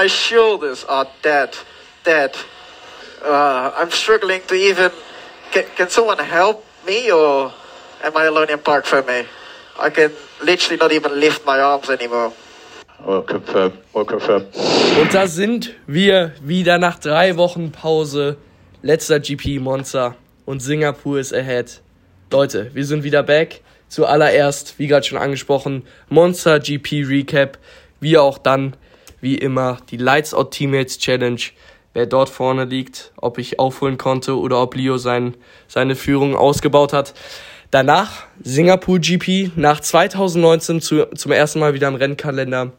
my shoulders are dead, dead. Uh, I'm struggling to even. Can, can someone help me, or am I alone in park for me? I can literally not even lift my arms anymore. Well, confirm. Well, confirm. Und da sind wir wieder nach drei Wochen Pause. Letzter GP Monster und Singapur ist ahead. Leute, wir sind wieder back. Zuallererst, wie gerade schon angesprochen, Monster GP Recap. Wie auch dann, wie immer, die Lights Out Teammates Challenge. Wer dort vorne liegt, ob ich aufholen konnte oder ob Leo sein, seine Führung ausgebaut hat. Danach Singapur GP, nach 2019 zu, zum ersten Mal wieder im Rennkalender.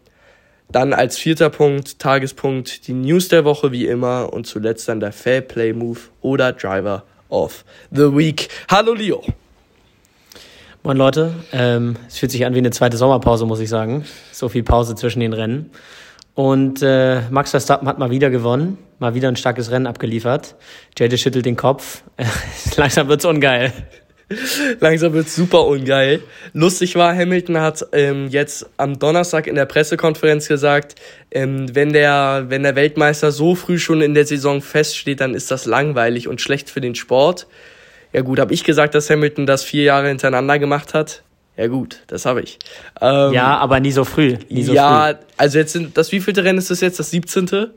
Dann als vierter Punkt, Tagespunkt, die News der Woche wie immer und zuletzt dann der Fair Play Move oder Driver of the Week. Hallo Leo. Moin Leute, ähm, es fühlt sich an wie eine zweite Sommerpause, muss ich sagen. So viel Pause zwischen den Rennen. Und äh, Max Verstappen hat mal wieder gewonnen, mal wieder ein starkes Rennen abgeliefert. JJ schüttelt den Kopf. Langsam wird's ungeil. Langsam wird's super ungeil. Lustig war, Hamilton hat ähm, jetzt am Donnerstag in der Pressekonferenz gesagt, ähm, wenn, der, wenn der Weltmeister so früh schon in der Saison feststeht, dann ist das langweilig und schlecht für den Sport. Ja gut, habe ich gesagt, dass Hamilton das vier Jahre hintereinander gemacht hat? Ja gut, das habe ich. Ähm, ja, aber nie so früh. Nie so ja, früh. also jetzt sind das wievielte Rennen ist das jetzt? Das 17.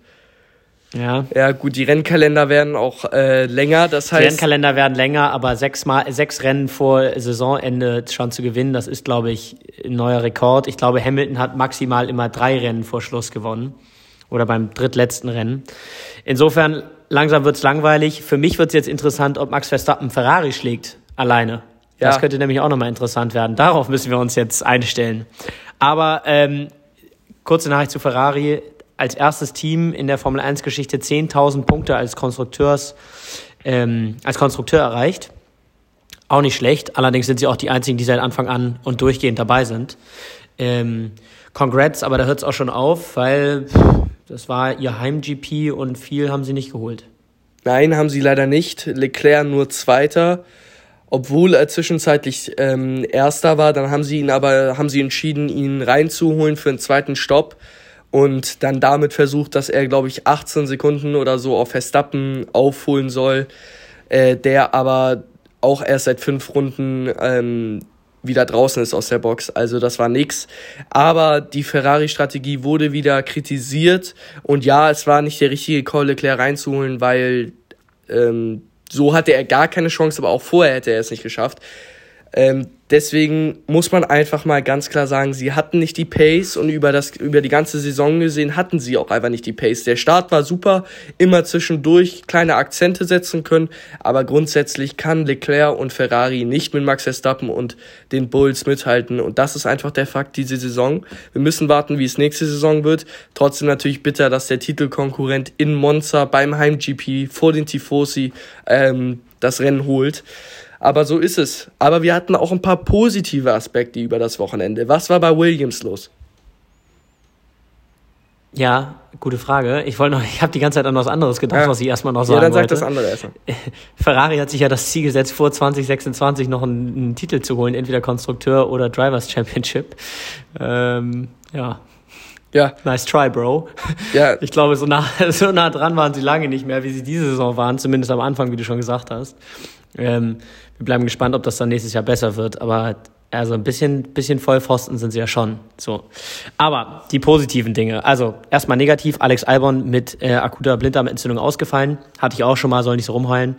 Ja. Ja, gut, die Rennkalender werden auch äh, länger. Das heißt. Die Rennkalender werden länger, aber sechs, Mal, sechs Rennen vor Saisonende schon zu gewinnen, das ist, glaube ich, ein neuer Rekord. Ich glaube, Hamilton hat maximal immer drei Rennen vor Schluss gewonnen. Oder beim drittletzten Rennen. Insofern, langsam wird's langweilig. Für mich wird's jetzt interessant, ob Max Verstappen Ferrari schlägt. Alleine. Ja. Das könnte nämlich auch nochmal interessant werden. Darauf müssen wir uns jetzt einstellen. Aber ähm, kurze Nachricht zu Ferrari als erstes Team in der Formel 1 Geschichte 10.000 Punkte als Konstrukteurs, ähm, als Konstrukteur erreicht. Auch nicht schlecht. Allerdings sind sie auch die einzigen, die seit Anfang an und durchgehend dabei sind. Ähm, congrats, aber da hört es auch schon auf, weil das war ihr Heim-GP und viel haben sie nicht geholt. Nein, haben sie leider nicht. Leclerc nur Zweiter. Obwohl er zwischenzeitlich ähm, Erster war, dann haben sie ihn aber haben sie entschieden, ihn reinzuholen für einen zweiten Stopp und dann damit versucht, dass er, glaube ich, 18 Sekunden oder so auf Verstappen aufholen soll, äh, der aber auch erst seit fünf Runden ähm, wieder draußen ist aus der Box. Also das war nix. Aber die Ferrari-Strategie wurde wieder kritisiert. Und ja, es war nicht der richtige Call, Leclerc reinzuholen, weil ähm, so hatte er gar keine Chance, aber auch vorher hätte er es nicht geschafft. Ähm, deswegen muss man einfach mal ganz klar sagen, sie hatten nicht die Pace und über, das, über die ganze Saison gesehen hatten sie auch einfach nicht die Pace. Der Start war super, immer zwischendurch kleine Akzente setzen können, aber grundsätzlich kann Leclerc und Ferrari nicht mit Max Verstappen und den Bulls mithalten und das ist einfach der Fakt diese Saison. Wir müssen warten, wie es nächste Saison wird. Trotzdem natürlich bitter, dass der Titelkonkurrent in Monza beim Heim-GP vor den Tifosi ähm, das Rennen holt. Aber so ist es. Aber wir hatten auch ein paar positive Aspekte über das Wochenende. Was war bei Williams los? Ja, gute Frage. Ich wollte noch, ich habe die ganze Zeit an was anderes gedacht, ja. was ich erstmal noch sagen wollte. Ja, dann sag das andere erstmal. Ferrari hat sich ja das Ziel gesetzt, vor 2026 noch einen, einen Titel zu holen, entweder Konstrukteur oder Drivers Championship. Ähm, ja. Ja. Nice try, Bro. Ja. Ich glaube, so nah, so nah dran waren sie lange nicht mehr, wie sie diese Saison waren, zumindest am Anfang, wie du schon gesagt hast. Ähm, wir bleiben gespannt, ob das dann nächstes Jahr besser wird. Aber also ein bisschen, bisschen Vollpfosten sind sie ja schon. So. Aber die positiven Dinge. Also erstmal negativ, Alex Albon mit äh, akuter Blinddarmentzündung ausgefallen. Hatte ich auch schon mal, soll nicht so rumheulen.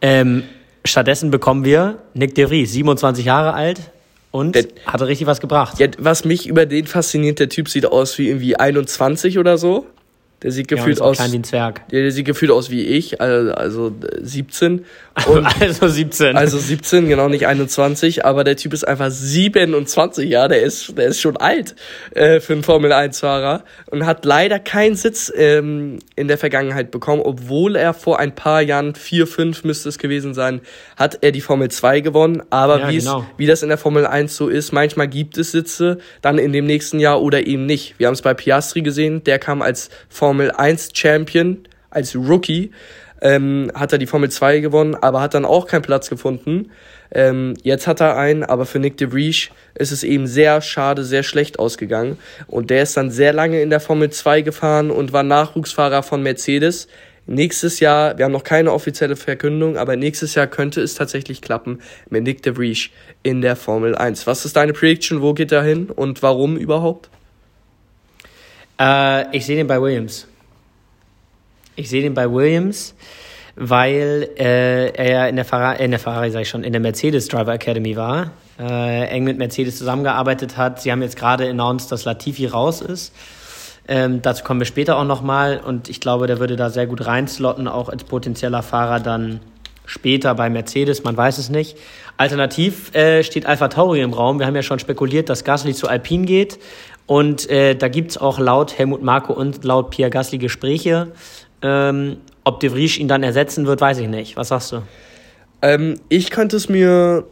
Ähm, stattdessen bekommen wir Nick De Vries, 27 Jahre alt, und der, hatte richtig was gebracht. Ja, was mich über den fasziniert, der Typ sieht aus wie irgendwie 21 oder so. Der sieht gefühlt ja, aus. Klein wie ein Zwerg. Der, der sieht gefühlt aus wie ich, also, also 17. Und also 17. Also 17, genau, nicht 21, aber der Typ ist einfach 27, ja, der ist, der ist schon alt äh, für einen Formel-1-Fahrer und hat leider keinen Sitz ähm, in der Vergangenheit bekommen, obwohl er vor ein paar Jahren, 4, 5 müsste es gewesen sein, hat er die Formel 2 gewonnen, aber ja, wie, genau. wie das in der Formel 1 so ist, manchmal gibt es Sitze, dann in dem nächsten Jahr oder eben nicht. Wir haben es bei Piastri gesehen, der kam als Formel 1 Champion, als Rookie, ähm, hat er die Formel 2 gewonnen, aber hat dann auch keinen Platz gefunden. Ähm, jetzt hat er einen, aber für Nick de Vries ist es eben sehr schade, sehr schlecht ausgegangen. Und der ist dann sehr lange in der Formel 2 gefahren und war Nachwuchsfahrer von Mercedes. Nächstes Jahr, wir haben noch keine offizielle Verkündung, aber nächstes Jahr könnte es tatsächlich klappen mit Nick de Vries in der Formel 1. Was ist deine Prediction? Wo geht er hin und warum überhaupt? Äh, ich sehe den bei Williams. Ich sehe den bei Williams, weil äh, er ja in der Ferrari, in der Ferrari sag ich schon, in der Mercedes Driver Academy war, äh, eng mit Mercedes zusammengearbeitet hat. Sie haben jetzt gerade announced, dass Latifi raus ist. Ähm, dazu kommen wir später auch nochmal und ich glaube, der würde da sehr gut reinslotten, auch als potenzieller Fahrer dann später bei Mercedes, man weiß es nicht. Alternativ äh, steht Alpha Tauri im Raum. Wir haben ja schon spekuliert, dass Gasly zu Alpine geht und äh, da gibt's auch laut Helmut Marko und laut Pierre Gasly Gespräche. Ähm, ob De Vries ihn dann ersetzen wird, weiß ich nicht. Was sagst du? Ähm, ich könnte es mir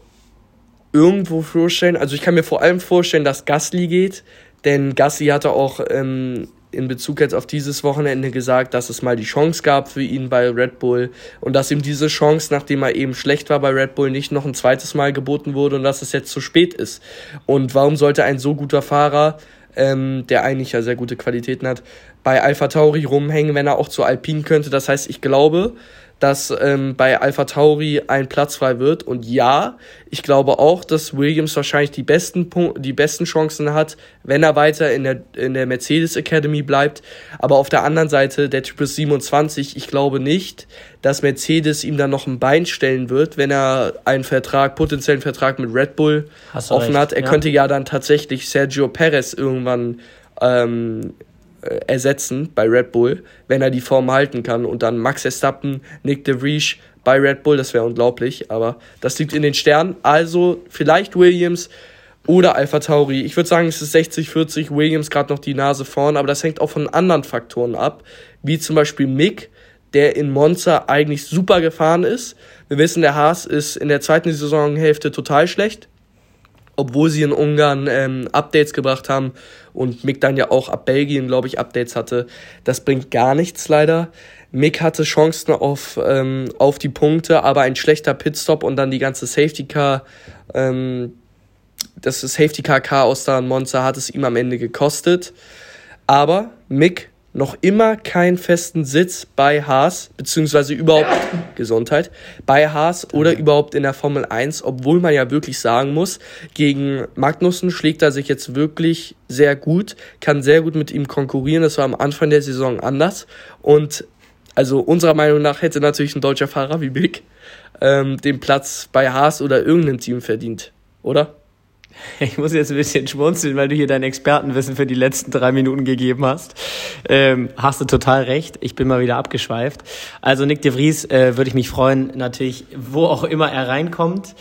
irgendwo vorstellen, also ich kann mir vor allem vorstellen, dass Gasly geht, denn Gasly hatte auch ähm, in Bezug jetzt auf dieses Wochenende gesagt, dass es mal die Chance gab für ihn bei Red Bull und dass ihm diese Chance, nachdem er eben schlecht war bei Red Bull, nicht noch ein zweites Mal geboten wurde und dass es jetzt zu spät ist. Und warum sollte ein so guter Fahrer, ähm, der eigentlich ja sehr gute Qualitäten hat, bei Alpha Tauri rumhängen, wenn er auch zu Alpine könnte? Das heißt, ich glaube, dass ähm, bei Alpha Tauri ein Platz frei wird. Und ja, ich glaube auch, dass Williams wahrscheinlich die besten, die besten Chancen hat, wenn er weiter in der, in der Mercedes Academy bleibt. Aber auf der anderen Seite, der Typ ist 27. Ich glaube nicht, dass Mercedes ihm dann noch ein Bein stellen wird, wenn er einen Vertrag, potenziellen Vertrag mit Red Bull offen recht, hat. Er ja. könnte ja dann tatsächlich Sergio Perez irgendwann ähm, äh, ersetzen bei Red Bull, wenn er die Form halten kann. Und dann Max Verstappen, Nick de Vries bei Red Bull, das wäre unglaublich. Aber das liegt in den Sternen. Also vielleicht Williams oder Alpha Tauri. Ich würde sagen, es ist 60-40, Williams gerade noch die Nase vorn, aber das hängt auch von anderen Faktoren ab, wie zum Beispiel Mick, der in Monza eigentlich super gefahren ist. Wir wissen, der Haas ist in der zweiten Saisonhälfte total schlecht obwohl sie in Ungarn ähm, Updates gebracht haben und Mick dann ja auch ab Belgien, glaube ich, Updates hatte. Das bringt gar nichts leider. Mick hatte Chancen auf, ähm, auf die Punkte, aber ein schlechter Pitstop und dann die ganze Safety Car, ähm, das Safety Car Chaos da in Monza hat es ihm am Ende gekostet. Aber Mick noch immer keinen festen Sitz bei Haas, beziehungsweise überhaupt Gesundheit, bei Haas oder überhaupt in der Formel 1, obwohl man ja wirklich sagen muss, gegen Magnussen schlägt er sich jetzt wirklich sehr gut, kann sehr gut mit ihm konkurrieren. Das war am Anfang der Saison anders. Und also unserer Meinung nach hätte natürlich ein deutscher Fahrer wie Big ähm, den Platz bei Haas oder irgendeinem Team verdient, oder? Ich muss jetzt ein bisschen schmunzeln, weil du hier dein Expertenwissen für die letzten drei Minuten gegeben hast. Ähm, hast du total recht. Ich bin mal wieder abgeschweift. Also Nick de Vries äh, würde ich mich freuen, natürlich, wo auch immer er reinkommt.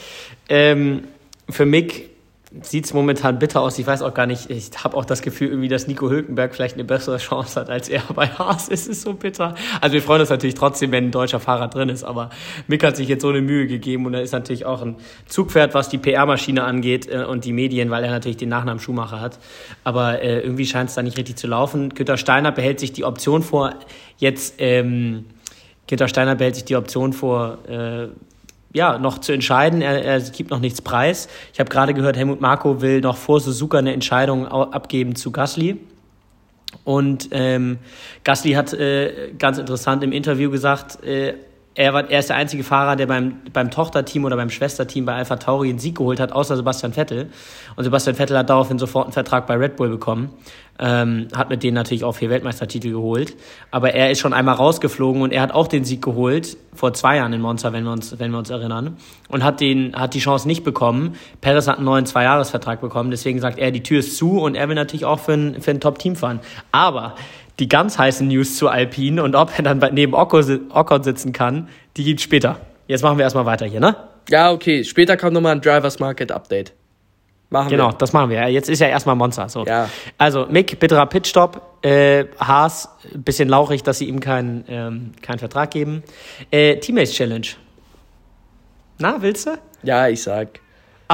Ähm, für Mick sieht es momentan bitter aus. Ich weiß auch gar nicht, ich habe auch das Gefühl irgendwie, dass Nico Hülkenberg vielleicht eine bessere Chance hat als er bei Haas. Es ist so bitter. Also wir freuen uns natürlich trotzdem, wenn ein deutscher Fahrer drin ist, aber Mick hat sich jetzt so eine Mühe gegeben und er ist natürlich auch ein Zugpferd, was die PR-Maschine angeht äh, und die Medien, weil er natürlich den Nachnamen Schumacher hat. Aber äh, irgendwie scheint es da nicht richtig zu laufen. Günter Steiner behält sich die Option vor, jetzt ähm, Günter Steiner behält sich die Option vor, äh, ja, noch zu entscheiden. Er, er gibt noch nichts preis. Ich habe gerade gehört, Helmut Marko will noch vor Suzuka eine Entscheidung abgeben zu Gasly. Und ähm, Gasly hat äh, ganz interessant im Interview gesagt, äh, er, war, er ist der einzige Fahrer, der beim, beim Tochterteam oder beim Schwesterteam bei Alpha Tauri einen Sieg geholt hat, außer Sebastian Vettel. Und Sebastian Vettel hat daraufhin sofort einen Vertrag bei Red Bull bekommen. Ähm, hat mit denen natürlich auch vier Weltmeistertitel geholt. Aber er ist schon einmal rausgeflogen und er hat auch den Sieg geholt, vor zwei Jahren in Monza, wenn wir uns, wenn wir uns erinnern. Und hat, den, hat die Chance nicht bekommen. Perez hat einen neuen Zweijahresvertrag bekommen, deswegen sagt er, die Tür ist zu und er will natürlich auch für ein, für ein Top-Team fahren. Aber die ganz heißen News zu Alpine und ob er dann neben Ocon sitzen kann, die gibt später. Jetzt machen wir erstmal weiter hier, ne? Ja, okay. Später kommt nochmal ein Drivers Market Update. Machen genau, wir. das machen wir. Jetzt ist ja erstmal Monster. So. Ja. Also, Mick, bitterer Pitstop. Äh, Haas, bisschen lauchig, dass sie ihm keinen ähm, keinen Vertrag geben. Äh, Teammates Challenge. Na, willst du? Ja, ich sag.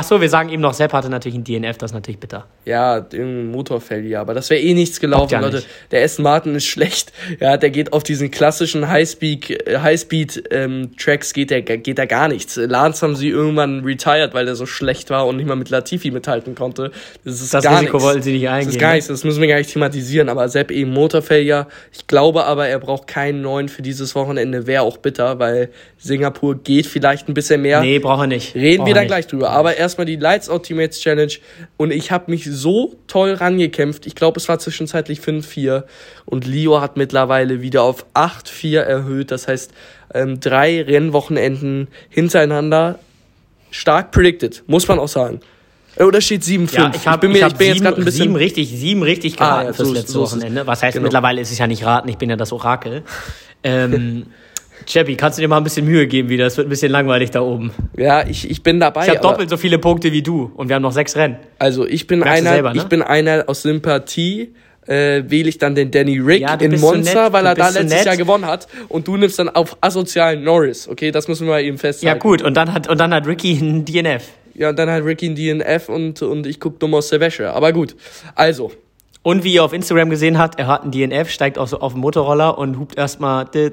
Ach so, wir sagen eben noch, Sepp hatte natürlich ein DNF, das ist natürlich bitter. Ja, irgendein Motorfell, ja, aber das wäre eh nichts gelaufen, ja Leute. nicht. Der Aston Martin ist schlecht. Ja, der geht auf diesen klassischen Highspeed, äh, Highspeed ähm, Tracks geht der geht da gar nichts. Lance haben sie irgendwann retired, weil der so schlecht war und nicht mal mit Latifi mithalten konnte. Das ist Das gar Risiko nichts. wollten sie nicht Das eingehen. ist gar ne? nichts, das müssen wir gar nicht thematisieren, aber Sepp eben Motorfailure. Ich glaube aber, er braucht keinen neuen für dieses Wochenende, wäre auch bitter, weil Singapur geht vielleicht ein bisschen mehr. Nee, braucht er nicht. Reden Braucht wir dann gleich drüber. Aber erstmal die Lights Out Teammates Challenge. Und ich habe mich so toll rangekämpft. Ich glaube, es war zwischenzeitlich 5-4. Und Leo hat mittlerweile wieder auf 8-4 erhöht. Das heißt, ähm, drei Rennwochenenden hintereinander. Stark predicted, muss man auch sagen. Äh, Oder steht 7-5? Ja, ich, hab, bin, ich, mir, hab ich bin jetzt sieben, gerade ein bisschen. sieben richtig, sieben richtig Ah, geraten ja, fürs so- letzte so. Wochenende. Was heißt, Genau. mittlerweile ist es ja nicht raten, ich bin ja das Orakel. Ähm, Chappy, kannst du dir mal ein bisschen Mühe geben wieder? Es wird ein bisschen langweilig da oben. Ja, ich, ich bin dabei. Ich habe doppelt so viele Punkte wie du und wir haben noch sechs Rennen. Also ich bin Merkst einer, selber, ne? ich bin einer aus Sympathie. Äh, wähle ich dann den Danny Rick Ja, in bist so weil er da letztes nett. Jahr gewonnen hat. Und du nimmst dann auf asozialen Norris. Okay, das müssen wir mal eben Ja, festhalten. gut, und dann hat, und dann hat Ricky ein DNF. Ja, und dann hat Ricky ein DNF und, und ich guck dumm aus der Wäsche. Aber gut. Also, Und wie ihr auf Instagram gesehen habt, er hat einen DNF, steigt auf, so auf den Motorroller und hupt erstmal Danny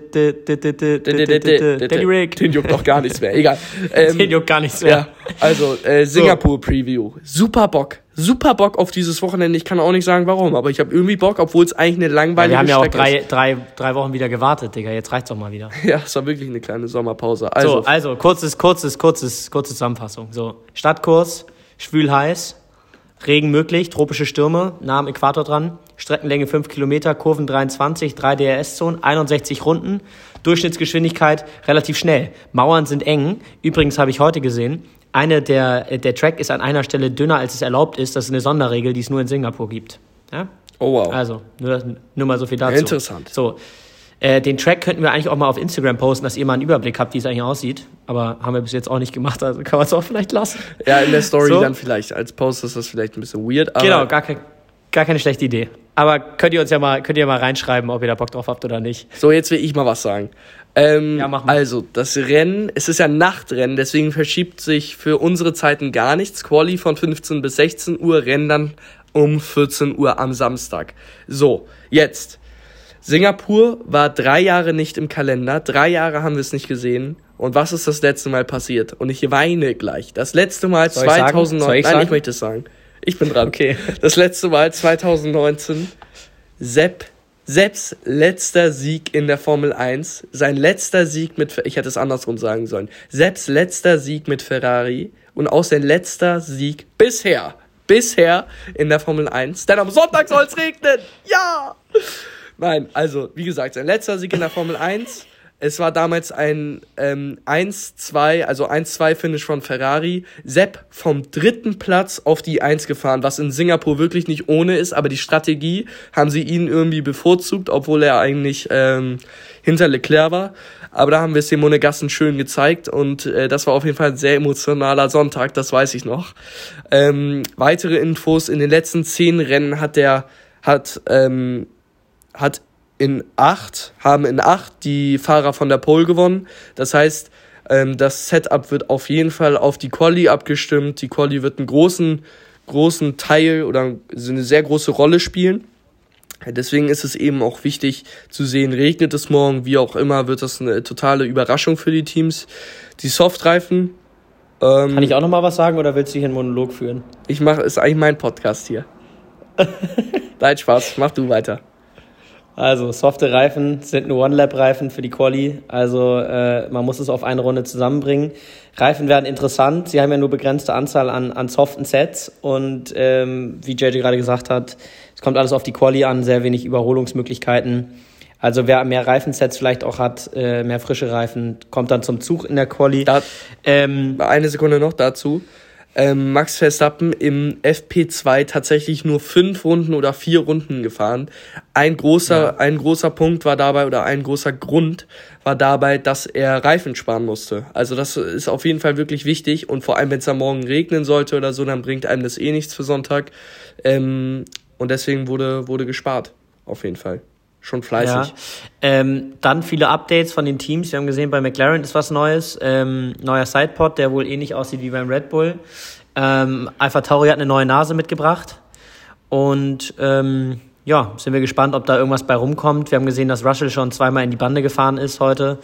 Rick. Den juckt doch gar nichts mehr. Egal. Ähm, Den juckt gar nichts ja, mehr. also äh, Singapur-Preview. Super Bock. Super Bock auf dieses Wochenende. Ich kann auch nicht sagen, warum, aber ich habe irgendwie Bock, obwohl es eigentlich eine Ja, langweilige wir haben ja auch drei, ist. drei, drei Wochen wieder gewartet, Digga. Jetzt reicht's doch mal wieder. Ja, es war wirklich eine kleine Sommerpause. Also, So, also kurzes, kurzes, kurzes, kurze Zusammenfassung. So, Stadtkurs, schwül heiß, Regen möglich, tropische Stürme, nah am Äquator dran, Streckenlänge 5 Kilometer, Kurven 23, 3 DRS-Zonen, 61 Runden, Durchschnittsgeschwindigkeit relativ schnell. Mauern sind eng. Übrigens habe ich heute gesehen, eine der, der Track ist an einer Stelle dünner, als es erlaubt ist. Das ist eine Sonderregel, die es nur in Singapur gibt. Ja? oh wow. Also, nur, nur mal so viel dazu. Interessant. So, äh, den Track könnten wir eigentlich auch mal auf Instagram posten, dass ihr mal einen Überblick habt, wie es eigentlich aussieht. Aber haben wir bis jetzt auch nicht gemacht, also kann man es auch vielleicht lassen. Ja, in der Story So. dann vielleicht. Als Post ist das vielleicht ein bisschen weird, aber genau, gar, kein, gar keine schlechte Idee. Aber könnt ihr uns ja mal, könnt ihr mal reinschreiben, ob ihr da Bock drauf habt oder nicht. so, jetzt will ich mal was sagen. Ähm, Ja. Also, das Rennen, es ist ja ein Nachtrennen, deswegen verschiebt sich für unsere Zeiten gar nichts. Quali von 15 bis 16 Uhr, Rennen dann um 14 Uhr am Samstag. So, jetzt. Singapur war drei Jahre nicht im Kalender, drei Jahre haben wir es nicht gesehen. Und was ist das letzte Mal passiert? Und ich weine gleich. Das letzte Mal Soll ich sagen? 2009. Soll ich Nein, ich möchte es sagen. Ich bin dran. Okay. Das letzte Mal 2019. Sepp, Sepps letzter Sieg in der Formel 1. Sein letzter Sieg mit, ich hätte es andersrum sagen sollen. Sepps letzter Sieg mit Ferrari und auch sein letzter Sieg bisher, bisher in der Formel 1. Denn am Sonntag soll es regnen. Ja! Nein, also, wie gesagt, sein letzter Sieg in der Formel 1. Es war damals ein ähm, 1-2, also 1-2-Finish von Ferrari. Sepp vom dritten Platz auf die 1 gefahren, was in Singapur wirklich nicht ohne ist, aber die Strategie haben sie ihn irgendwie bevorzugt, obwohl er eigentlich ähm, hinter Leclerc war. Aber da haben wir es dem Monegassen schön gezeigt und äh, das war auf jeden Fall ein sehr emotionaler Sonntag, das weiß ich noch. Ähm, weitere Infos, in den letzten zehn Rennen hat der, hat, ähm, hat in acht, haben in acht die Fahrer von der Pole gewonnen. Das heißt, ähm, das Setup wird auf jeden Fall auf die Quali abgestimmt. Die Quali wird einen großen, großen Teil oder eine sehr große Rolle spielen. Deswegen ist es eben auch wichtig zu sehen, regnet es morgen, wie auch immer, wird das eine totale Überraschung für die Teams. Die Softreifen, ähm, Kann ich auch noch mal was sagen oder willst du hier einen Monolog führen? ich mache, ist eigentlich mein Podcast hier. Nein, Spaß, mach du weiter. Also, softe Reifen sind nur One-Lap-Reifen für die Quali. Also, äh, man muss es auf eine Runde zusammenbringen. Reifen werden interessant. Sie haben ja nur begrenzte Anzahl an, an soften Sets. Und ähm, wie JJ gerade gesagt hat, es kommt alles auf die Quali an, sehr wenig Überholungsmöglichkeiten. Also, wer mehr Reifensets vielleicht auch hat, äh, mehr frische Reifen, kommt dann zum Zug in der Quali. Da, Ähm, eine Sekunde noch dazu. Ähm, Max Verstappen im FP2 tatsächlich nur fünf Runden oder vier Runden gefahren. Ein großer, ein großer Punkt war dabei oder ein großer Grund war dabei, dass er Reifen sparen musste. Also das ist auf jeden Fall wirklich wichtig und vor allem, wenn es am Morgen regnen sollte oder so, dann bringt einem das eh nichts für Sonntag. Ähm, und deswegen wurde, wurde gespart. Auf jeden Fall. Schon fleißig. Ja. Ähm, dann viele Updates von den Teams. Wir haben gesehen, bei McLaren ist was Neues. Ähm, neuer Sidepod, der wohl ähnlich aussieht wie beim Red Bull. Ähm, Alpha Tauri hat eine neue Nase mitgebracht. Und ähm, ja, sind wir gespannt, ob da irgendwas bei rumkommt. Wir haben gesehen, dass Russell schon zweimal in die Bande gefahren ist heute.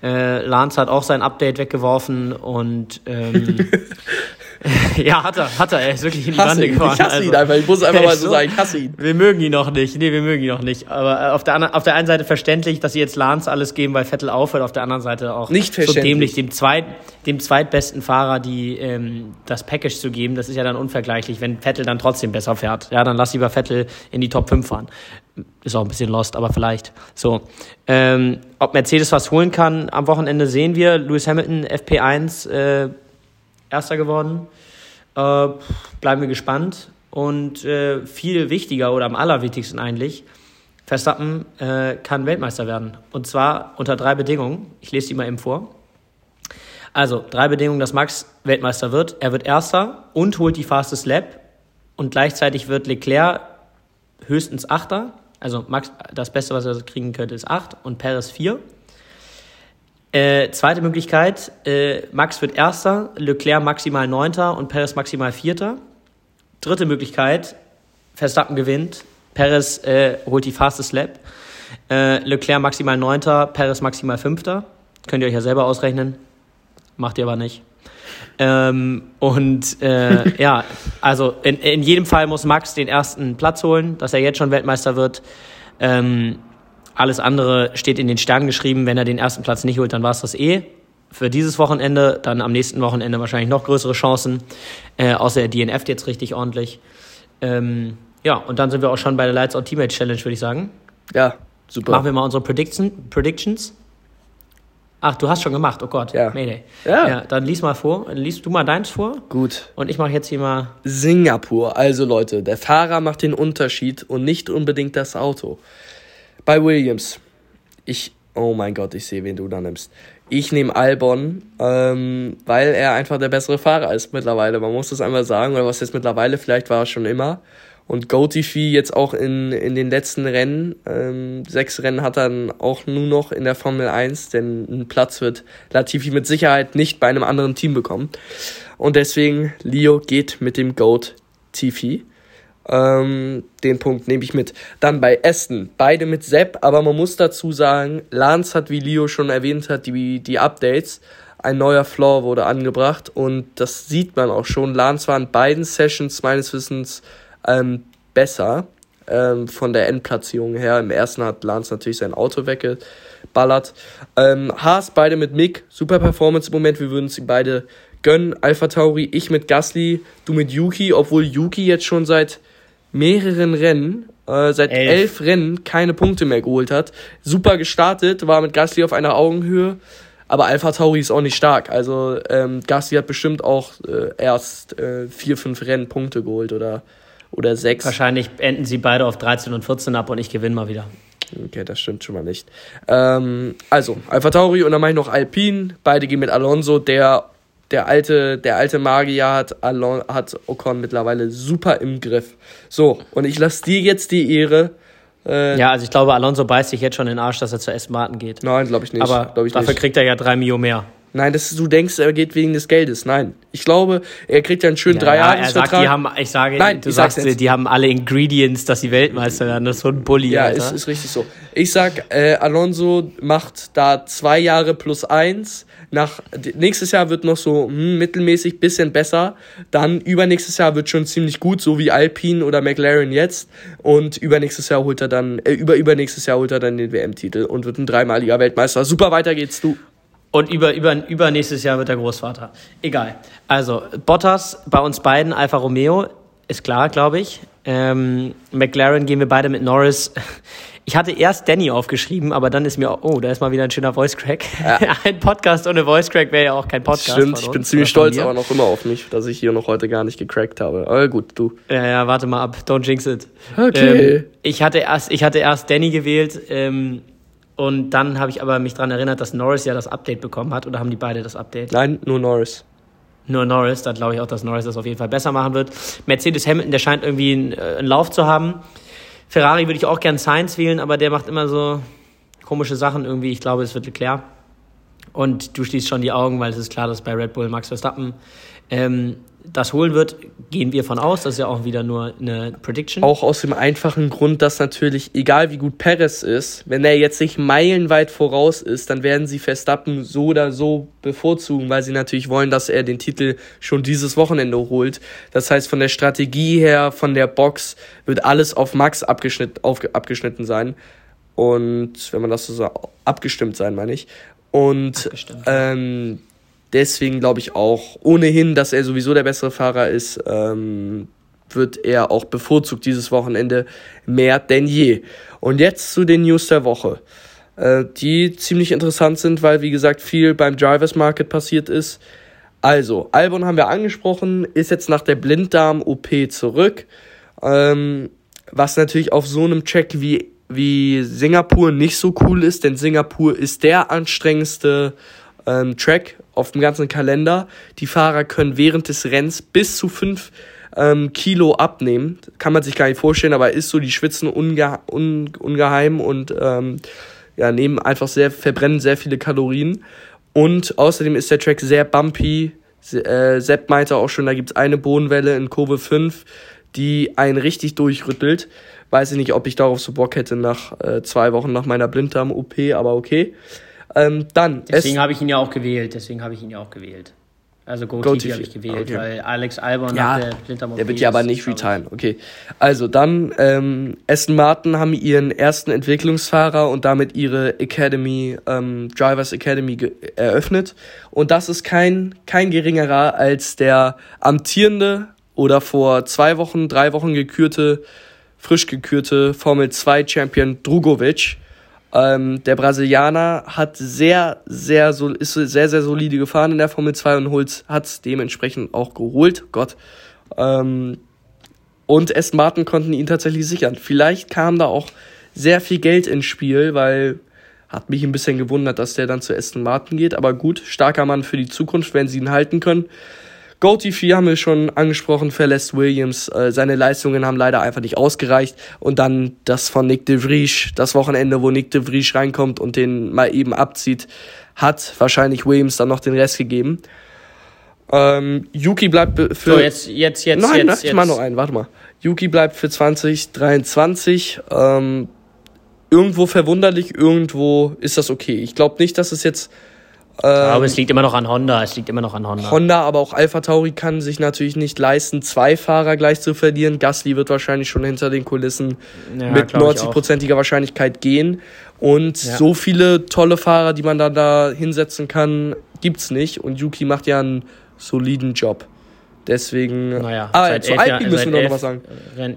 Äh, Lance hat auch sein Update weggeworfen und ähm, ja, hat er, hat er. Er ist wirklich in die Bande ihn. gefahren. Ich hasse also. ihn einfach. Ich muss einfach mal so So. sagen, ich hasse ihn. Wir mögen ihn noch nicht. Nee, wir mögen ihn noch nicht. Aber äh, auf der, auf der einen Seite verständlich, dass sie jetzt Lance alles geben, weil Vettel aufhört. Auf der anderen Seite auch Nicht so dämlich, dem, zweit, dem zweitbesten Fahrer die, ähm, das Package zu geben. Das ist ja dann unvergleichlich, wenn Vettel dann trotzdem besser fährt. Ja, dann lass lieber Vettel in die Top 5 fahren. Ist auch ein bisschen lost, aber vielleicht. So. Ähm, ob Mercedes was holen kann, am Wochenende sehen wir. Lewis Hamilton, FP1, äh, Erster geworden. Äh, bleiben wir gespannt. Und äh, viel wichtiger oder am allerwichtigsten eigentlich, Verstappen äh, kann Weltmeister werden. Und zwar unter drei Bedingungen. Ich lese die mal eben vor. Also, drei Bedingungen, dass Max Weltmeister wird. Er wird Erster und holt die Fastest Lap. Und gleichzeitig wird Leclerc höchstens Achter. Also Max, das Beste, was er kriegen könnte, ist acht und Perez vier. Äh, zweite Möglichkeit, äh, Max wird Erster, Leclerc maximal Neunter und Perez maximal Vierter. Dritte Möglichkeit, Verstappen gewinnt, Perez äh, holt die Fastest Lap, äh, Leclerc maximal Neunter, Perez maximal Fünfter. Könnt ihr euch ja selber ausrechnen, macht ihr aber nicht. Ähm, und äh, ja, also in, in jedem Fall muss Max den ersten Platz holen, dass er jetzt schon Weltmeister wird. Ähm, alles andere steht in den Sternen geschrieben. Wenn er den ersten Platz nicht holt, dann war es das eh. Für dieses Wochenende, dann am nächsten Wochenende wahrscheinlich noch größere Chancen. Äh, außer er DNF jetzt richtig ordentlich. Ähm, ja, und dann sind wir auch schon bei der Lights Out Teammate Challenge, würde ich sagen. Ja, super. Machen wir mal unsere Prediction, Predictions. Ach, du hast schon gemacht, oh Gott. Ja. Mayday. Ja. ja. Dann lies mal vor. Lies du mal deins vor. Gut. Und ich mache jetzt hier mal. Singapur. Also Leute, der Fahrer macht den Unterschied und nicht unbedingt das Auto. Bei Williams. Ich, oh mein Gott, ich sehe, wen du da nimmst. Ich nehme Albon, ähm, weil er einfach der bessere Fahrer ist mittlerweile. Man muss das einmal sagen, oder was jetzt mittlerweile, vielleicht war schon immer. Und GoTV jetzt auch in, in den letzten Rennen, ähm, sechs Rennen hat er dann auch nur noch in der Formel 1, denn einen Platz wird Latifi mit Sicherheit nicht bei einem anderen Team bekommen. Und deswegen, Leo geht mit dem Goat TV. Ähm, den Punkt nehme ich mit. Dann bei Aston, beide mit Sepp, aber man muss dazu sagen, Lance hat, wie Leo schon erwähnt hat, die, die Updates. Ein neuer Floor wurde angebracht und das sieht man auch schon. Lance war in beiden Sessions meines Wissens ähm, besser ähm, von der Endplatzierung her. Im ersten hat Lance natürlich sein Auto weggeballert. Ähm, Haas beide mit Mick, super Performance im Moment, wir würden sie beide gönnen. Alpha Tauri, ich mit Gasly, du mit Yuki, obwohl Yuki jetzt schon seit mehreren Rennen, äh, seit elf. Elf. Rennen keine Punkte mehr geholt hat. Super gestartet, war mit Gasly auf einer Augenhöhe. Aber Alpha Tauri ist auch nicht stark. Also ähm, Gasly hat bestimmt auch äh, erst äh, vier, fünf Rennen Punkte geholt oder, oder sechs. Wahrscheinlich enden sie beide auf 13 und 14 ab und ich gewinne mal wieder. Okay, das stimmt schon mal nicht. Ähm, also, Alpha Tauri und dann mache ich noch Alpine. Beide gehen mit Alonso. Der, der, alte, der alte Magier hat, Alon hat Ocon mittlerweile super im Griff. So, und ich lasse dir jetzt die Ehre. Äh, Ja, also ich glaube, Alonso beißt sich jetzt schon in den Arsch, dass er zur Aston Martin geht. Nein, glaube ich nicht. Aber ich dafür nicht. kriegt er ja drei Mio mehr. Nein, das du denkst, er geht wegen des Geldes. Nein. Ich glaube, er kriegt ja einen schönen Ja, er sagt, Dreijahresvertrag. die haben, ich sage, Nein, du sagst, jetzt. die haben alle Ingredients, dass sie Weltmeister werden. Das ist so ein Bully, Ja, Alter. ist, ist richtig so. Ich sag, äh, Alonso macht da zwei Jahre plus eins. Nach, nächstes Jahr wird noch so hm, mittelmäßig bisschen besser. Dann übernächstes Jahr wird schon ziemlich gut, so wie Alpine oder McLaren jetzt. Und übernächstes Jahr holt er dann, äh, über übernächstes Jahr holt er dann den WM-Titel und wird ein dreimaliger Weltmeister. Super, weiter geht's du. Und über, über, übernächstes Jahr wird er Großvater. Egal. Also, Bottas bei uns beiden, Alfa Romeo, ist klar, glaube ich. Ähm, McLaren gehen wir beide mit Norris. Ich hatte erst Danny aufgeschrieben, aber dann ist mir, oh, da ist mal wieder ein schöner Voice Crack. ein Podcast ohne Voice Crack wäre ja auch kein Podcast. Stimmt, ich bin ziemlich stolz aber noch immer auf mich, dass ich hier noch heute gar nicht gecrackt habe. Aber gut, du. Ja, ja, warte mal ab. Don't jinx it. Okay. Ähm, ich, hatte erst, ich hatte erst Danny gewählt ähm, und dann habe ich aber mich daran erinnert, dass Norris ja das Update bekommen hat. Oder haben die beide das Update? Nein, nur Norris. Nur Norris, da glaube ich auch, dass Norris das auf jeden Fall besser machen wird. Mercedes Hamilton, der scheint irgendwie einen, äh, einen Lauf zu haben. Ferrari würde ich auch gern Sainz wählen, aber der macht immer so komische Sachen irgendwie. Ich glaube, es wird Leclerc. Und du schließt schon die Augen, weil es ist klar, dass bei Red Bull Max Verstappen. Ähm, das holen wird, gehen wir von aus. Das ist ja auch wieder nur eine Prediction. Auch aus dem einfachen Grund, dass natürlich, egal wie gut Perez ist, wenn er jetzt nicht meilenweit voraus ist, dann werden sie Verstappen so oder so bevorzugen, weil sie natürlich wollen, dass er den Titel schon dieses Wochenende holt. Das heißt, von der Strategie her, von der Box, wird alles auf Max abgeschnitten, auf, abgeschnitten sein. Und wenn man das so sagt, abgestimmt sein, meine ich. Und ähm, deswegen glaube ich auch, ohnehin, dass er sowieso der bessere Fahrer ist, ähm, wird er auch bevorzugt dieses Wochenende mehr denn je. Und jetzt zu den News der Woche, äh, die ziemlich interessant sind, weil wie gesagt viel beim Drivers Market passiert ist. Also, Albon haben wir angesprochen, ist jetzt nach der Blinddarm-OP zurück. Ähm, was natürlich auf so einem Check wie, wie Singapur nicht so cool ist, denn Singapur ist der anstrengendste ähm, Track auf dem ganzen Kalender. Die Fahrer können während des Rennens bis zu 5 ähm, Kilo abnehmen. Kann man sich gar nicht vorstellen, aber ist so, die schwitzen unge un ungeheim und ähm, ja, nehmen einfach sehr, verbrennen sehr viele Kalorien. Und außerdem ist der Track sehr bumpy. Äh, Sepp meinte auch schon, da gibt es eine Bodenwelle in Kurve 5, die einen richtig durchrüttelt. Weiß ich nicht, ob ich darauf so Bock hätte nach äh, zwei Wochen nach meiner Blinddarm-OP, aber okay. Ähm, dann. Deswegen habe ich ihn ja auch gewählt. Deswegen habe ich ihn ja auch gewählt. Also Go, Go TV habe ich gewählt, okay. weil Alex Albon ja, der Blinddarm Der wird ja aber nicht retiren. Okay. Also dann, ähm, Aston Martin haben ihren ersten Entwicklungsfahrer und damit ihre Academy, ähm, Drivers Academy eröffnet. Und das ist kein, kein geringerer als der amtierende oder vor zwei Wochen, drei Wochen gekürte, frisch gekürte Formel 2 Champion Drugovic ähm, der Brasilianer hat sehr, sehr, so, ist sehr, sehr solide gefahren in der Formel 2 und hat es dementsprechend auch geholt. Gott. Ähm, und Aston Martin konnten ihn tatsächlich sichern. Vielleicht kam da auch sehr viel Geld ins Spiel, weil hat mich ein bisschen gewundert, dass der dann zu Aston Martin geht. Aber gut, starker Mann für die Zukunft, wenn sie ihn halten können. Goatee 4 haben wir schon angesprochen, verlässt Williams. Äh, seine Leistungen haben leider einfach nicht ausgereicht. Und dann das von Nick de Vries, das Wochenende, wo Nick de Vries reinkommt und den mal eben abzieht, hat wahrscheinlich Williams dann noch den Rest gegeben. Ähm, Yuki bleibt für. So, jetzt, jetzt, jetzt. Nein, jetzt, ich mach noch einen, warte mal. Yuki bleibt für 2023. Ähm, irgendwo verwunderlich, irgendwo ist das okay. Ich glaube nicht, dass es jetzt aber es liegt immer noch an Honda. Es liegt immer noch an Honda. Honda, aber auch Alpha Tauri kann sich natürlich nicht leisten, zwei Fahrer gleich zu verlieren. Gasly wird wahrscheinlich schon hinter den Kulissen ja, mit 90-prozentiger Wahrscheinlichkeit gehen. Und ja. so viele tolle Fahrer, die man dann da hinsetzen kann, gibt's nicht. Und Yuki macht ja einen soliden Job. Deswegen. Naja, ah, zu Alpine müssen wir noch was sagen.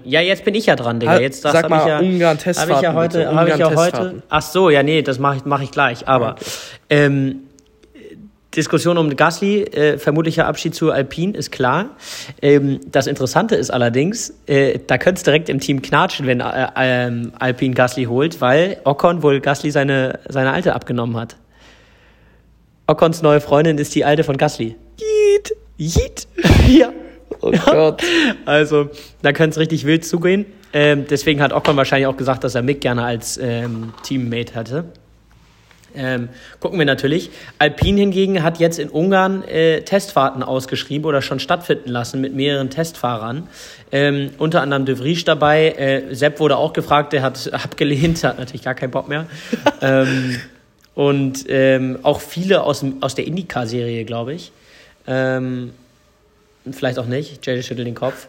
Ja, jetzt bin ich ja dran, Digga. Jetzt Sag mal, ja, Ungarn Testfahrten. Habe ich ja heute. Hab ich ja heute ach so, ja, nee, das mache ich, mach ich gleich. Aber okay. ähm, Diskussion um Gasly, äh, vermutlicher Abschied zu Alpine, ist klar. Ähm, das Interessante ist allerdings, äh, da könnte es direkt im Team knatschen, wenn äh, ähm, Alpine Gasly holt, weil Ocon wohl Gasly seine, seine alte abgenommen hat. Ocons neue Freundin ist die alte von Gasly. Jeet, jeet. ja. Oh Gott. Also, da könnte es richtig wild zugehen. Ähm, deswegen hat Ocon wahrscheinlich auch gesagt, dass er Mick gerne als ähm, Teammate hatte. Ähm, gucken wir natürlich. Alpine hingegen hat jetzt in Ungarn äh, Testfahrten ausgeschrieben oder schon stattfinden lassen mit mehreren Testfahrern. Ähm, unter anderem De Vries dabei. Äh, Sepp wurde auch gefragt, der hat abgelehnt, hat natürlich gar keinen Bock mehr. ähm, und ähm, auch viele aus, aus der Indycar-Serie, glaube ich. Ähm, vielleicht auch nicht, JJ schüttelt den Kopf.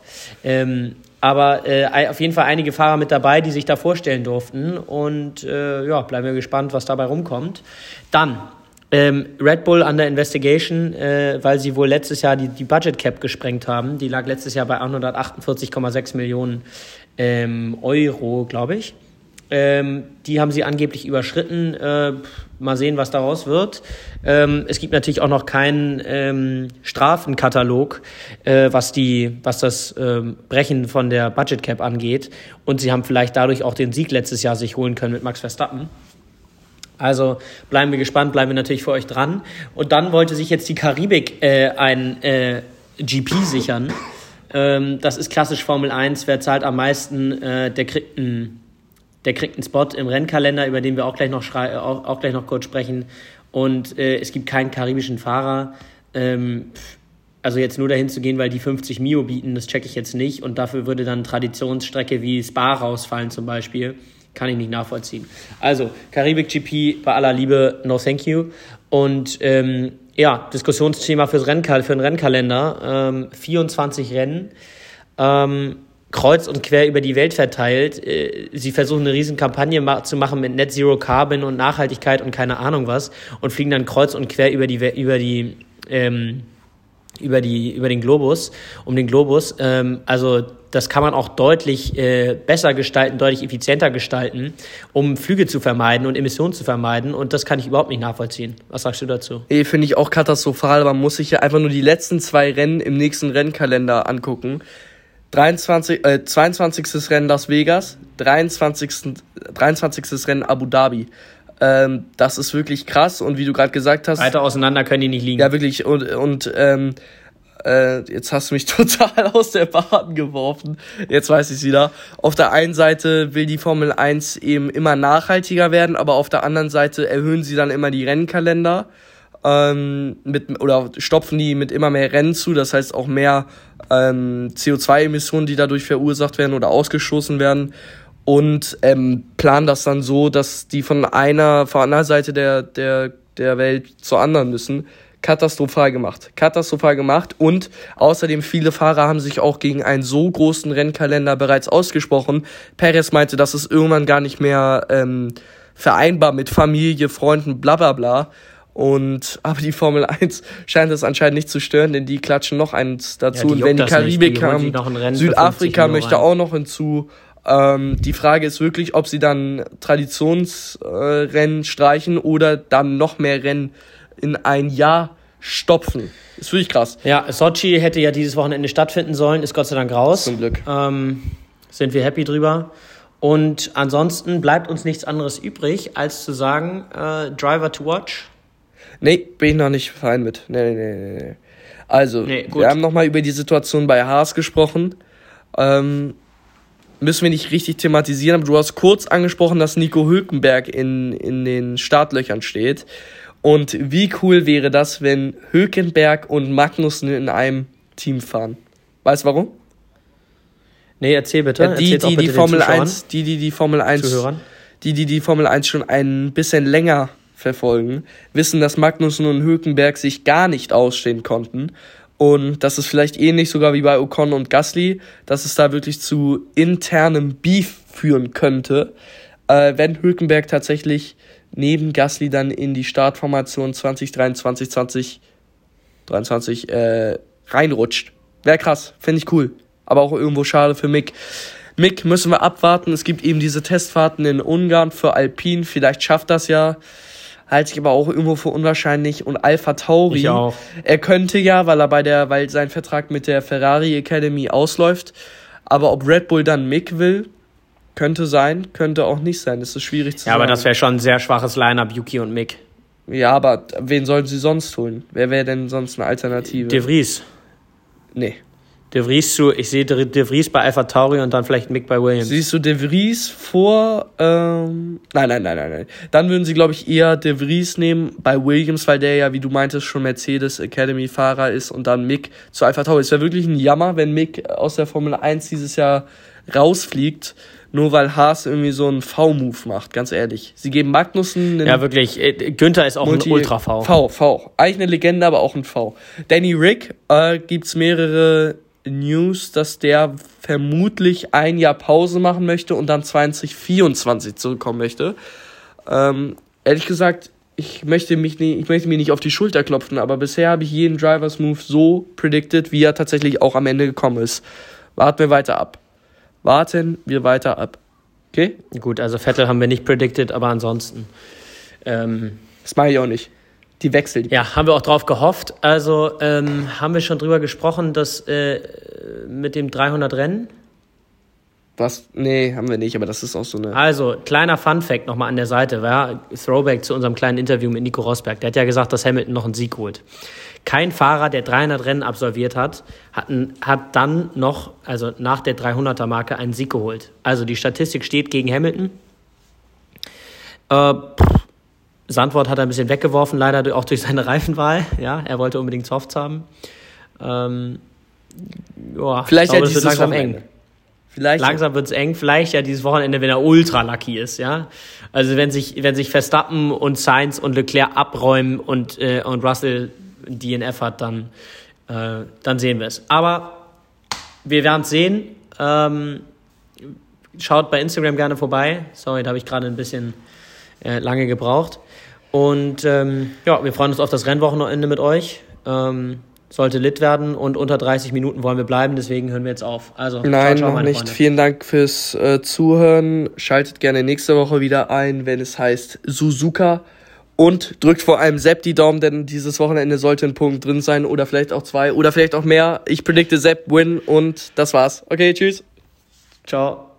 Aber äh, auf jeden Fall einige Fahrer mit dabei, die sich da vorstellen durften. Und äh, ja, bleiben wir gespannt, was dabei rumkommt. Dann ähm, Red Bull under Investigation, äh, weil sie wohl letztes Jahr die, die Budget Cap gesprengt haben. Die lag letztes Jahr bei 148,6 Millionen ähm, Euro, glaube ich. Ähm, die haben sie angeblich überschritten. Äh, mal sehen, was daraus wird. Ähm, es gibt natürlich auch noch keinen ähm, Strafenkatalog, äh, was, die, was das ähm, Brechen von der Budget Cap angeht. Und sie haben vielleicht dadurch auch den Sieg letztes Jahr sich holen können mit Max Verstappen. Also bleiben wir gespannt, bleiben wir natürlich für euch dran. Und dann wollte sich jetzt die Karibik äh, ein äh, GP sichern. Ähm, das ist klassisch Formel 1. Wer zahlt am meisten, äh, der kriegt einen der kriegt einen Spot im Rennkalender, über den wir auch gleich noch, auch, auch gleich noch kurz sprechen. Und äh, es gibt keinen karibischen Fahrer. Ähm, Also jetzt nur dahin zu gehen, weil die 50 Mio bieten, das checke ich jetzt nicht. Und dafür würde dann Traditionsstrecke wie Spa rausfallen zum Beispiel. Kann ich nicht nachvollziehen. Also, Karibik GP bei aller Liebe, no thank you. Und ähm, ja, Diskussionsthema fürs Rennkal für den Rennkalender. Ähm, 24 Rennen. Ähm, kreuz und quer über die Welt verteilt. Äh, sie versuchen eine riesen Kampagne zu machen mit Net Zero Carbon und Nachhaltigkeit und keine Ahnung was und fliegen dann kreuz und quer über die über die ähm, über die über den Globus um den Globus. Ähm, also das kann man auch deutlich äh, besser gestalten, deutlich effizienter gestalten, um Flüge zu vermeiden und Emissionen zu vermeiden. Und das kann ich überhaupt nicht nachvollziehen. Was sagst du dazu? Nee, finde ich auch katastrophal. Man muss sich ja einfach nur die letzten zwei Rennen im nächsten Rennkalender angucken. 23, äh, 22. Rennen Las Vegas, 23. 23. Rennen Abu Dhabi. Ähm, das ist wirklich krass und wie du gerade gesagt hast. Weiter auseinander können die nicht liegen. Ja, wirklich. Und, und ähm, äh, jetzt hast du mich total aus der Bahn geworfen. Jetzt weiß ich wieder. Auf der einen Seite will die Formel 1 eben immer nachhaltiger werden, aber auf der anderen Seite erhöhen sie dann immer die Rennkalender ähm, mit, oder stopfen die mit immer mehr Rennen zu. Das heißt auch mehr ähm, CO2-Emissionen, die dadurch verursacht werden oder ausgestoßen werden. Und ähm, planen das dann so, dass die von einer, von einer Seite der, der, der Welt zur anderen müssen. Katastrophal gemacht. Katastrophal gemacht. Und außerdem viele Fahrer haben sich auch gegen einen so großen Rennkalender bereits ausgesprochen. Perez meinte, das ist irgendwann gar nicht mehr ähm, vereinbar mit Familie, Freunden, bla bla bla. Und aber die Formel 1 scheint es anscheinend nicht zu stören, denn die klatschen noch eins dazu. Ja, und wenn die Karibik kam, Südafrika möchte auch noch hinzu. Ähm, die Frage ist wirklich, ob sie dann Traditionsrennen äh, streichen oder dann noch mehr Rennen in ein Jahr stopfen. ist wirklich krass. Ja, Sochi hätte ja dieses Wochenende stattfinden sollen, ist Gott sei Dank raus. Zum Glück. Ähm, sind wir happy drüber. Und ansonsten bleibt uns nichts anderes übrig, als zu sagen, äh, Driver to Watch Nee, bin ich noch nicht fein mit. Nee, nee, nee, nee. Also, nee, wir haben nochmal über die Situation bei Haas gesprochen. Ähm, müssen wir nicht richtig thematisieren, aber du hast kurz angesprochen, dass Nico Hülkenberg in, in den Startlöchern steht. Und wie cool wäre das, wenn Hülkenberg und Magnussen in einem Team fahren? Weißt du warum? Nee, erzähl bitte. Ja, die, die, die Formel 1, die, die die Formel 1, Zuhörern. die, die die Formel 1 schon ein bisschen länger verfolgen, wissen, dass Magnussen und Hülkenberg sich gar nicht ausstehen konnten. Und das ist vielleicht ähnlich sogar wie bei Ocon und Gasly, dass es da wirklich zu internem Beef führen könnte, äh, wenn Hülkenberg tatsächlich neben Gasly dann in die Startformation 2023, 2023 äh, reinrutscht. Wäre krass, finde ich cool. Aber auch irgendwo schade für Mick. Mick müssen wir abwarten. Es gibt eben diese Testfahrten in Ungarn für Alpine. Vielleicht schafft das ja halte ich aber auch irgendwo für unwahrscheinlich. Und Alpha Tauri, ich auch. er könnte ja, weil er bei der, weil sein Vertrag mit der Ferrari Academy ausläuft. Aber ob Red Bull dann Mick will, könnte sein, könnte auch nicht sein. Das ist schwierig zu ja, sagen. Ja, aber das wäre schon ein sehr schwaches Line-Up, Yuki und Mick. Ja, aber wen sollen sie sonst holen? Wer wäre denn sonst eine Alternative? De Vries. Nee. De Vries zu, ich sehe De Vries bei Alpha Tauri und dann vielleicht Mick bei Williams. Siehst du De Vries vor, ähm, nein, nein, nein, nein, nein. Dann würden sie, glaube ich, eher De Vries nehmen bei Williams, weil der ja, wie du meintest, schon Mercedes Academy Fahrer ist und dann Mick zu Alpha Tauri. Es wäre wirklich ein Jammer, wenn Mick aus der Formel 1 dieses Jahr rausfliegt, nur weil Haas irgendwie so einen V-Move macht, ganz ehrlich. Sie geben Magnussen einen Ja, wirklich. Äh, Günther ist auch Multi ein Ultra-V. V, V. Eigentlich eine Legende, aber auch ein V. Danny Rick äh, gibt's mehrere News, dass der vermutlich ein Jahr Pause machen möchte und dann 2024 zurückkommen möchte. Ähm, ehrlich gesagt, ich möchte, mich nie, ich möchte mir nicht auf die Schulter klopfen, aber bisher habe ich jeden Drivers Move so predicted, wie er tatsächlich auch am Ende gekommen ist. Warten wir weiter ab. Warten wir weiter ab. Okay? Gut, also Vettel haben wir nicht predicted, aber ansonsten. Ähm, das mache ich auch nicht die wechselt. Ja, haben wir auch drauf gehofft. Also ähm, haben wir schon drüber gesprochen, dass äh, mit dem 300 Rennen. Was? Nee, haben wir nicht, aber das ist auch so eine. Also, kleiner Fun-Fact nochmal an der Seite, war Throwback zu unserem kleinen Interview mit Nico Rosberg. Der hat ja gesagt, dass Hamilton noch einen Sieg holt. Kein Fahrer, der 300 Rennen absolviert hat, hat, hat dann noch, also nach der 300er-Marke, einen Sieg geholt. Also, die Statistik steht gegen Hamilton. Äh, Sandwort hat er ein bisschen weggeworfen, leider auch durch seine Reifenwahl. Ja, er wollte unbedingt Softs haben. Ähm, ja, Vielleicht ich ja glaube, es dieses wird langsam Wochenende. eng. Vielleicht Langsam wird's eng, vielleicht ja dieses Wochenende, wenn er ultra lucky ist, ja. Also wenn sich, wenn sich Verstappen und Sainz und Leclerc abräumen und, äh, und Russell DNF hat, dann, äh, dann sehen wir es. Aber wir werden es sehen. Ähm, schaut bei Instagram gerne vorbei. Sorry, da habe ich gerade ein bisschen äh, lange gebraucht. Und ähm, ja, wir freuen uns auf das Rennwochenende mit euch. Ähm, sollte lit werden und unter 30 Minuten wollen wir bleiben, deswegen hören wir jetzt auf. Also, Nein, ciao, ciao, noch nicht. Freunde. Vielen Dank fürs äh, Zuhören. Schaltet gerne nächste Woche wieder ein, wenn es heißt Suzuka. Und drückt vor allem Sepp die Daumen, denn dieses Wochenende sollte ein Punkt drin sein oder vielleicht auch zwei oder vielleicht auch mehr. Ich predikte Sepp Win und das war's. Okay, tschüss. Ciao.